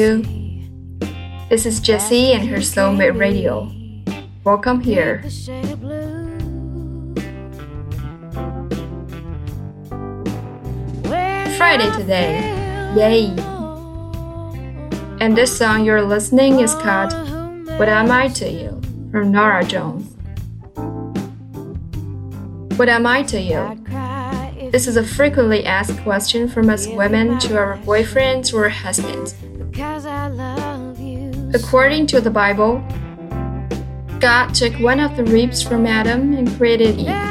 This is Jessie and her Soulmate Radio. Welcome here. Friday today. Yay! And this song you're listening is called What Am I to You from Norah Jones. What am I to you? This is a frequently asked question from us women to our boyfriends or husbands. According to the Bible, God took one of the ribs from Adam and created Eve.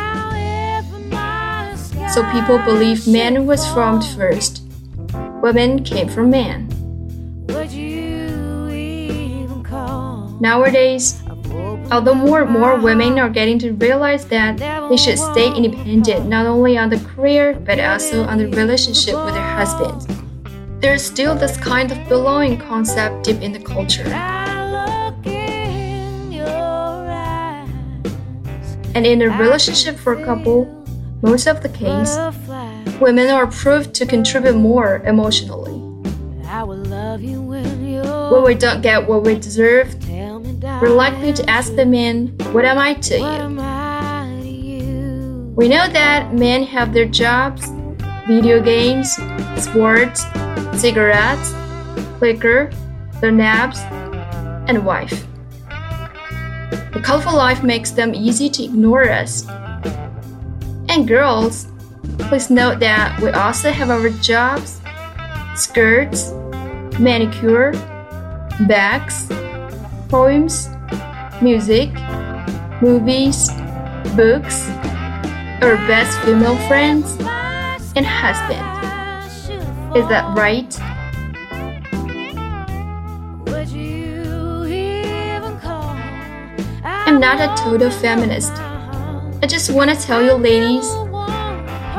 So people believe man was formed first. Women came from man. Nowadays, Although more and more women are getting to realize that they should stay independent not only on the career but also on the relationship with their husbands, there's still this kind of belonging concept deep in the culture. And in a relationship for a couple, most of the case, women are proved to contribute more emotionally. When we don't get what we deserve, we're likely to ask the man, What am I to you? We know that men have their jobs, video games, sports, cigarettes, liquor, their naps, and wife. The colorful life makes them easy to ignore us. And girls, please note that we also have our jobs, skirts, manicure, bags, poems, music, movies, books, our best female friends, and husband. Is that right? I'm not a total feminist. I just want to tell you, ladies,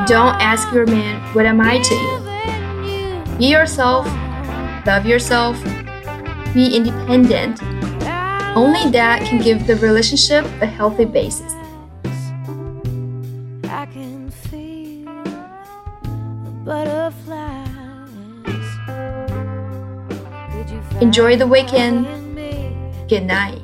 don't ask your man, What am I to you? Be yourself, love yourself, be independent only that can give the relationship a healthy basis. Enjoy the weekend. Good night.